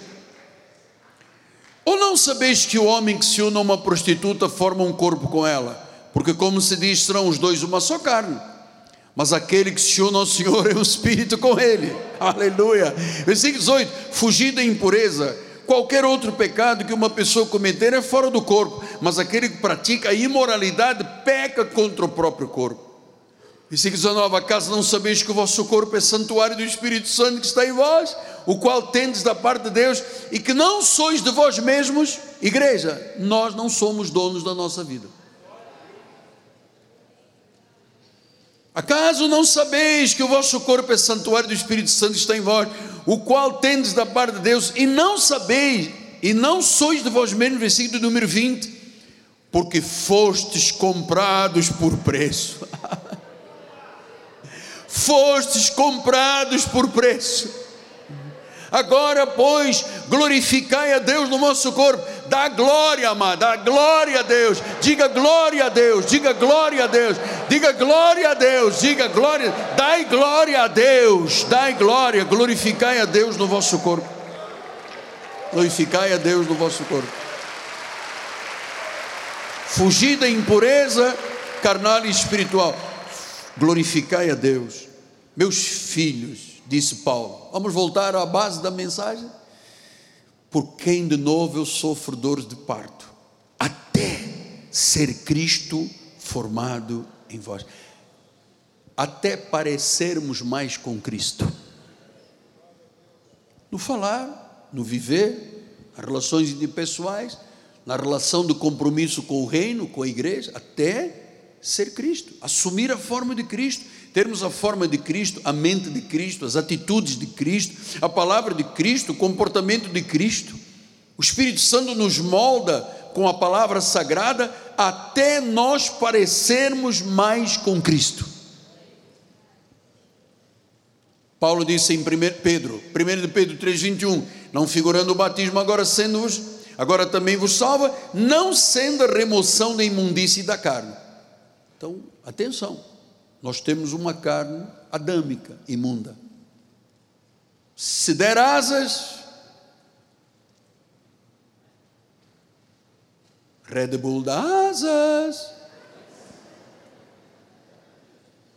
Ou não sabeis que o homem que se une a uma prostituta forma um corpo com ela? porque, como se diz, serão os dois uma só carne. Mas aquele que se une ao Senhor é um espírito com ele. Aleluia. Versículo 18: Fugir da impureza. Qualquer outro pecado que uma pessoa cometer é fora do corpo, mas aquele que pratica a imoralidade peca contra o próprio corpo. Versículo 19: Acaso não sabeis que o vosso corpo é santuário do Espírito Santo que está em vós, o qual tendes da parte de Deus, e que não sois de vós mesmos? Igreja, nós não somos donos da nossa vida. Acaso não sabeis que o vosso corpo é santuário do Espírito Santo está em vós, o qual tendes da parte de Deus, e não sabeis, e não sois de vós mesmos, versículo número 20, porque fostes comprados por preço. fostes comprados por preço. Agora, pois, glorificai a Deus no vosso corpo. Dá glória, amado, dá glória a Deus. Diga glória a Deus, diga glória a Deus, diga glória a Deus, diga glória. Dai glória a Deus, dai glória, glorificai a Deus no vosso corpo. Glorificai a Deus no vosso corpo. Fugir da impureza carnal e espiritual. Glorificai a Deus. Meus filhos, disse Paulo. Vamos voltar à base da mensagem? Por quem de novo eu sofro dores de parto, até ser Cristo formado em vós, até parecermos mais com Cristo. No falar, no viver, nas relações interpessoais, na relação de compromisso com o reino, com a igreja, até ser Cristo, assumir a forma de Cristo termos a forma de Cristo, a mente de Cristo, as atitudes de Cristo, a palavra de Cristo, o comportamento de Cristo. O Espírito Santo nos molda com a palavra sagrada até nós parecermos mais com Cristo. Paulo disse em 1 Pedro, 1 de Pedro 3,21, não figurando o batismo, agora sendo-vos, agora também vos salva, não sendo a remoção da imundície da carne. Então, atenção. Nós temos uma carne adâmica, imunda. Se der asas, Red Bull dá asas.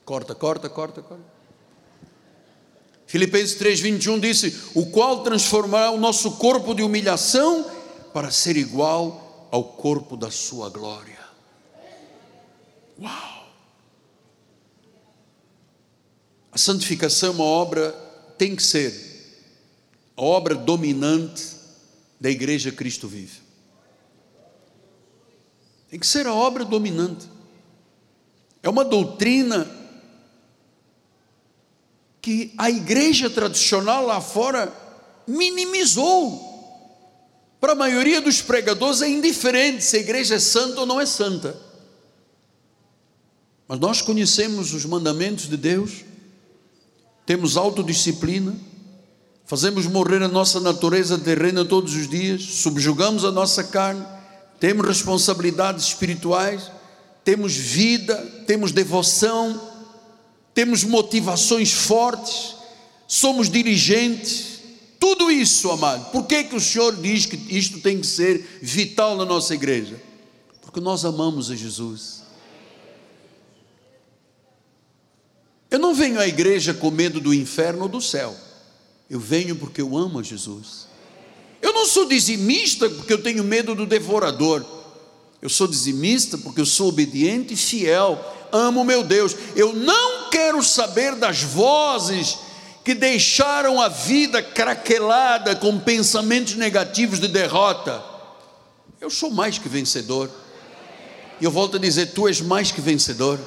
Corta, corta, corta, corta. Filipenses 3,21 disse: O qual transformará o nosso corpo de humilhação para ser igual ao corpo da sua glória. Uau! A santificação é uma obra, tem que ser, a obra dominante da igreja Cristo vive. Tem que ser a obra dominante. É uma doutrina que a igreja tradicional lá fora minimizou. Para a maioria dos pregadores é indiferente se a igreja é santa ou não é santa. Mas nós conhecemos os mandamentos de Deus temos autodisciplina, fazemos morrer a nossa natureza terrena todos os dias, subjugamos a nossa carne, temos responsabilidades espirituais, temos vida, temos devoção, temos motivações fortes, somos dirigentes, tudo isso, amado. Por que, que o Senhor diz que isto tem que ser vital na nossa igreja? Porque nós amamos a Jesus. Eu não venho à igreja com medo do inferno ou do céu. Eu venho porque eu amo a Jesus. Eu não sou dizimista porque eu tenho medo do devorador. Eu sou dizimista porque eu sou obediente e fiel. Amo meu Deus. Eu não quero saber das vozes que deixaram a vida craquelada com pensamentos negativos de derrota. Eu sou mais que vencedor. E eu volto a dizer: Tu és mais que vencedor.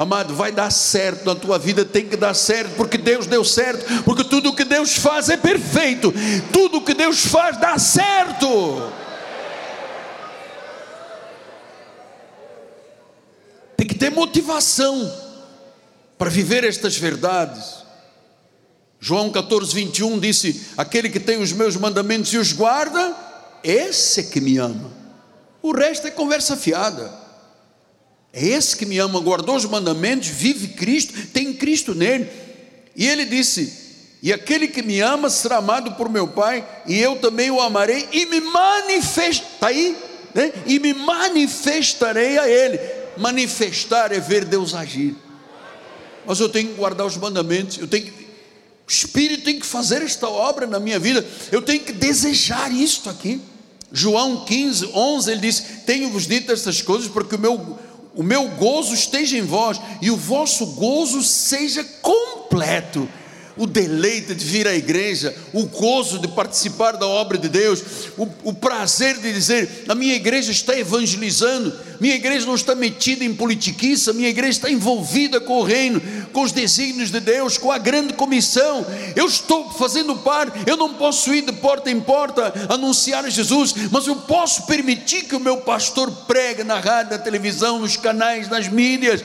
Amado, vai dar certo na tua vida, tem que dar certo, porque Deus deu certo, porque tudo que Deus faz é perfeito, tudo que Deus faz dá certo. Tem que ter motivação para viver estas verdades. João 14, 21 disse: Aquele que tem os meus mandamentos e os guarda, esse é que me ama. O resto é conversa fiada. É esse que me ama, guardou os mandamentos, vive Cristo, tem Cristo nele. E ele disse: E aquele que me ama será amado por meu Pai, e eu também o amarei e me manifestarei, está aí? Né? E me manifestarei a ele. Manifestar é ver Deus agir. Mas eu tenho que guardar os mandamentos, eu tenho que o Espírito tem que fazer esta obra na minha vida, eu tenho que desejar isto aqui. João 15, 11, ele diz: Tenho-vos dito estas coisas porque o meu, o meu gozo esteja em vós e o vosso gozo seja completo o deleite de vir à igreja, o gozo de participar da obra de Deus, o, o, prazer de dizer: a minha igreja está evangelizando, minha igreja não está metida em politiquice, a minha igreja está envolvida com o reino, com os desígnios de Deus, com a grande comissão. Eu estou fazendo parte, eu não posso ir de porta em porta anunciar Jesus, mas eu posso permitir que o meu pastor pregue na rádio, na televisão, nos canais, nas mídias.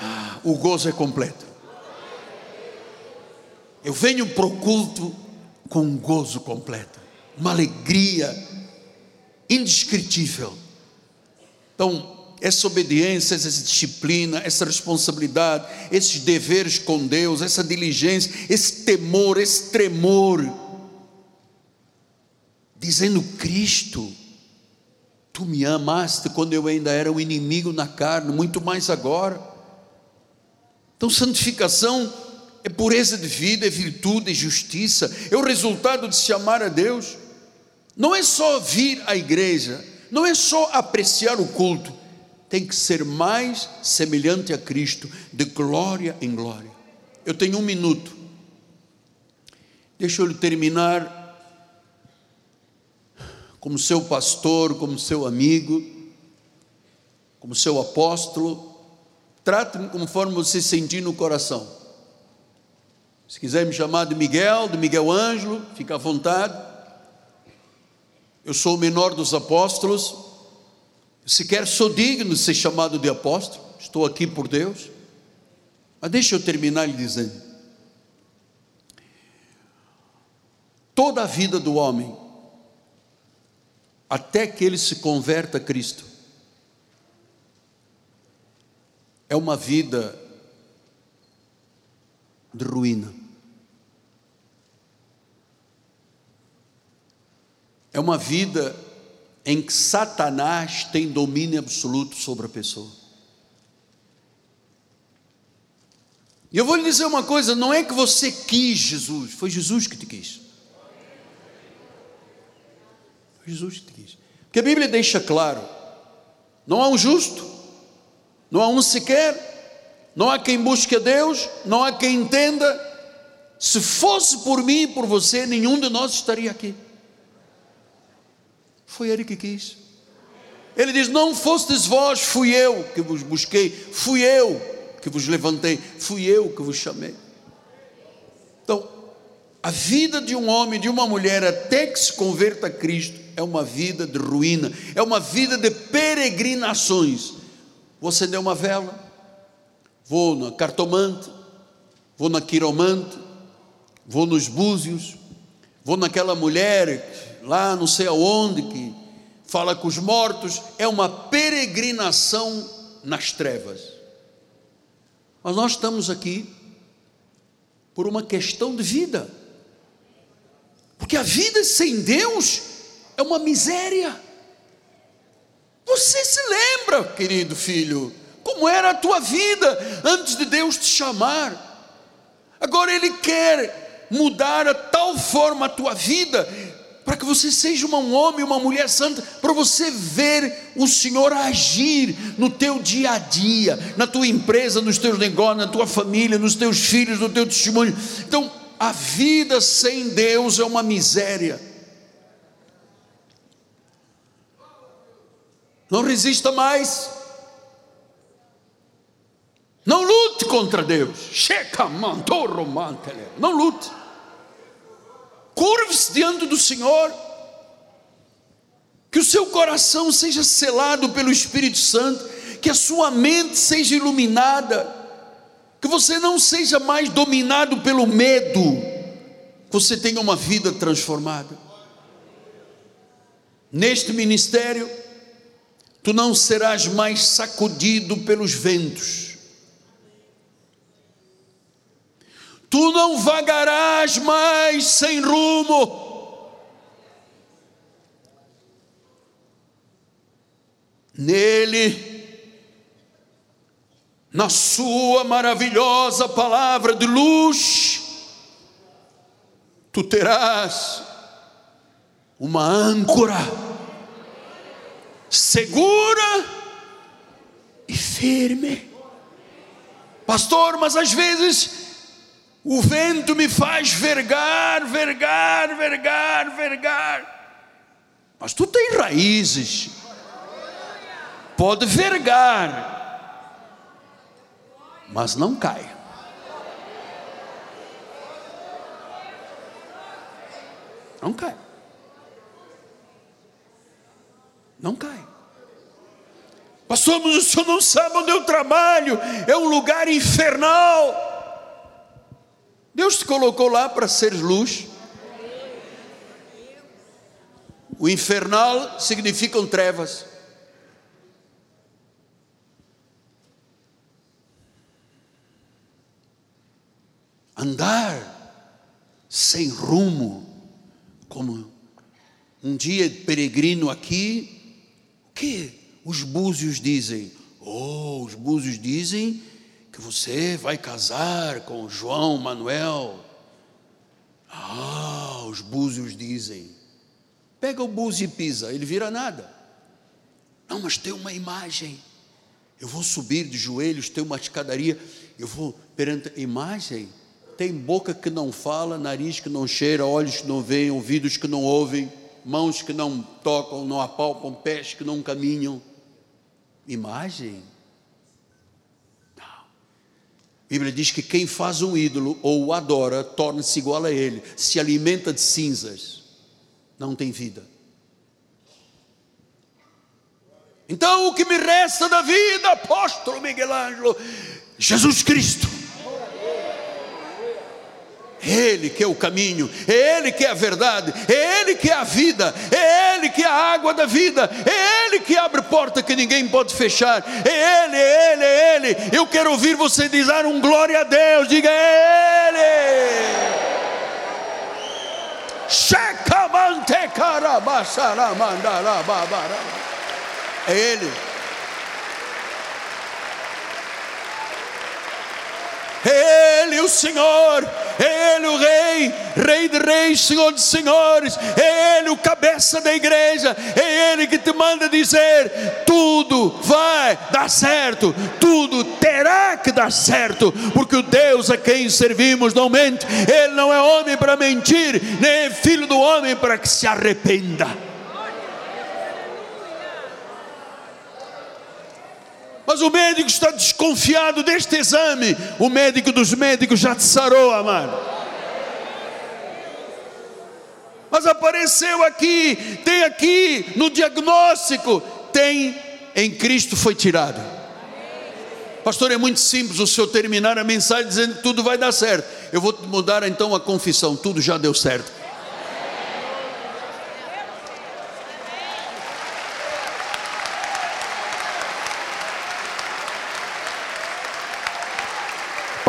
Ah, o gozo é completo. Eu venho para o culto com um gozo completo, uma alegria indescritível. Então, essa obediência, essa disciplina, essa responsabilidade, esses deveres com Deus, essa diligência, esse temor, esse tremor, dizendo: Cristo, tu me amaste quando eu ainda era um inimigo na carne, muito mais agora. Então, santificação é pureza de vida, é virtude, é justiça, é o resultado de se amar a Deus. Não é só vir à igreja, não é só apreciar o culto, tem que ser mais semelhante a Cristo, de glória em glória. Eu tenho um minuto, deixa eu terminar como seu pastor, como seu amigo, como seu apóstolo, trate-me conforme você sentir no coração. Se quiser me chamar de Miguel, de Miguel Ângelo, fica à vontade. Eu sou o menor dos apóstolos. Sequer sou digno de ser chamado de apóstolo. Estou aqui por Deus. Mas deixa eu terminar lhe dizendo: toda a vida do homem, até que ele se converta a Cristo, é uma vida de ruína. É uma vida em que Satanás tem domínio absoluto sobre a pessoa. E eu vou lhe dizer uma coisa: não é que você quis Jesus, foi Jesus que te quis. Foi Jesus que te quis. Porque a Bíblia deixa claro: não há um justo, não há um sequer, não há quem busque a Deus, não há quem entenda. Se fosse por mim e por você, nenhum de nós estaria aqui. Foi Ele que quis. Ele diz: Não fostes vós, fui eu que vos busquei, fui eu que vos levantei, fui eu que vos chamei. Então, a vida de um homem, de uma mulher, até que se converta a Cristo, é uma vida de ruína, é uma vida de peregrinações. Vou acender uma vela, vou na cartomante, vou na quiromante, vou nos búzios, vou naquela mulher lá não sei aonde, que fala com os mortos, é uma peregrinação nas trevas. Mas nós estamos aqui por uma questão de vida, porque a vida sem Deus é uma miséria. Você se lembra, querido filho, como era a tua vida antes de Deus te chamar? Agora Ele quer mudar a tal forma a tua vida, para que você seja um homem, uma mulher santa, para você ver o Senhor agir no teu dia a dia, na tua empresa, nos teus negócios, na tua família, nos teus filhos, no teu testemunho. Então, a vida sem Deus é uma miséria. Não resista mais. Não lute contra Deus. Não lute. Curve-se diante do Senhor. Que o seu coração seja selado pelo Espírito Santo. Que a sua mente seja iluminada. Que você não seja mais dominado pelo medo. Que você tenha uma vida transformada. Neste ministério, tu não serás mais sacudido pelos ventos tu não vagarás mais sem rumo. Nele, na Sua maravilhosa palavra de luz, tu terás uma âncora segura e firme. Pastor, mas às vezes o vento me faz vergar, vergar, vergar, vergar. Mas tu tem raízes. Pode vergar, mas não cai. Não cai. Não cai. Pastor, o senhor não sabe onde eu trabalho, é um lugar infernal. Deus te colocou lá para ser luz. O infernal significam trevas. Andar sem rumo, como um dia peregrino aqui, o que os búzios dizem? Oh, os búzios dizem que você vai casar com João Manuel. Ah, os búzios dizem. Pega o búzio e pisa, ele vira nada. Não, mas tem uma imagem. Eu vou subir de joelhos, tem uma escadaria, eu vou perante a imagem. Tem boca que não fala, nariz que não cheira, olhos que não veem, ouvidos que não ouvem, mãos que não tocam, não apalpam, pés que não caminham. Imagem. A Bíblia diz que quem faz um ídolo ou o adora torna-se igual a ele, se alimenta de cinzas, não tem vida. Então o que me resta da vida, apóstolo Miguel Ângelo, Jesus Cristo. Ele que é o caminho, é Ele que é a verdade, é Ele que é a vida, é Ele que é a água da vida, é Ele que abre porta que ninguém pode fechar, é Ele, é Ele, é Ele. Eu quero ouvir você dizer um glória a Deus, diga é Ele. É Ele. Ele o Senhor, Ele o Rei, Rei de Reis, Senhor de Senhores, é Ele o cabeça da igreja, é Ele que te manda dizer: tudo vai dar certo, tudo terá que dar certo, porque o Deus a quem servimos não mente, Ele não é homem para mentir, nem é filho do homem para que se arrependa. Mas o médico está desconfiado deste exame. O médico dos médicos já te sarou, amado. Mas apareceu aqui, tem aqui no diagnóstico, tem em Cristo foi tirado. Pastor, é muito simples o senhor terminar a mensagem dizendo que tudo vai dar certo. Eu vou mudar então a confissão, tudo já deu certo.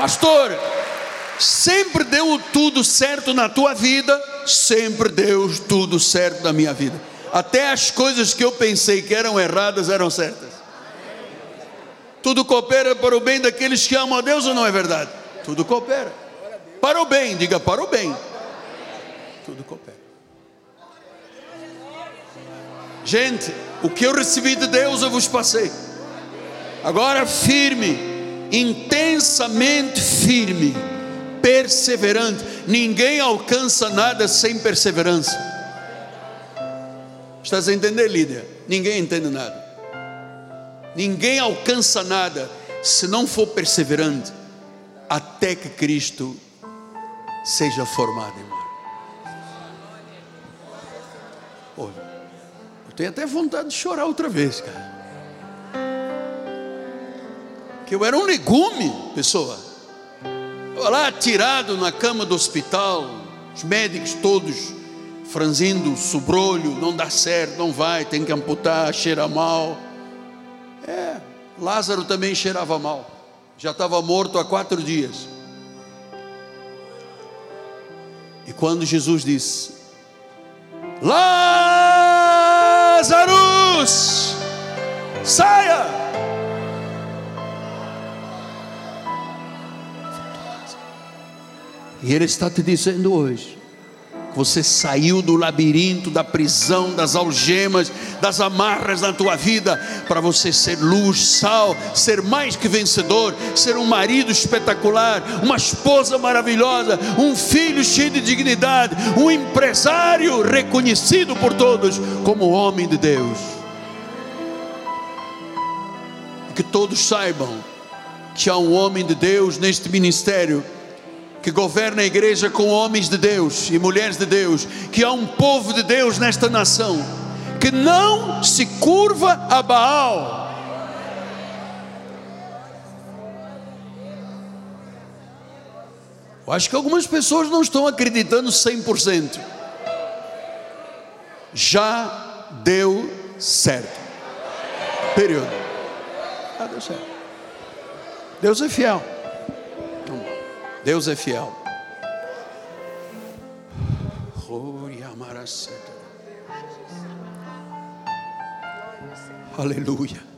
Pastor, sempre deu tudo certo na tua vida, sempre deu tudo certo na minha vida. Até as coisas que eu pensei que eram erradas eram certas. Tudo coopera para o bem daqueles que amam a Deus ou não é verdade? Tudo coopera. Para o bem, diga para o bem. Tudo coopera. Gente, o que eu recebi de Deus eu vos passei. Agora firme, intensamente firme, perseverante. Ninguém alcança nada sem perseverança. Estás a entender, Lídia? Ninguém entende nada. Ninguém alcança nada se não for perseverante até que Cristo seja formado, irmão. Eu tenho até vontade de chorar outra vez, cara. Que eu era um legume, pessoa. Eu lá tirado na cama do hospital, os médicos todos franzindo sobrolho, não dá certo, não vai, tem que amputar, cheira mal. É, Lázaro também cheirava mal, já estava morto há quatro dias. E quando Jesus disse: Lázaro, saia! E Ele está te dizendo hoje: você saiu do labirinto, da prisão, das algemas, das amarras na tua vida, para você ser luz, sal, ser mais que vencedor, ser um marido espetacular, uma esposa maravilhosa, um filho cheio de dignidade, um empresário reconhecido por todos como homem de Deus. Que todos saibam que há um homem de Deus neste ministério que governa a igreja com homens de Deus e mulheres de Deus, que há um povo de Deus nesta nação, que não se curva a Baal. Eu acho que algumas pessoas não estão acreditando 100%. Já deu certo. Período. Já deu certo. Deus é fiel. Deus é fiel. Aleluia.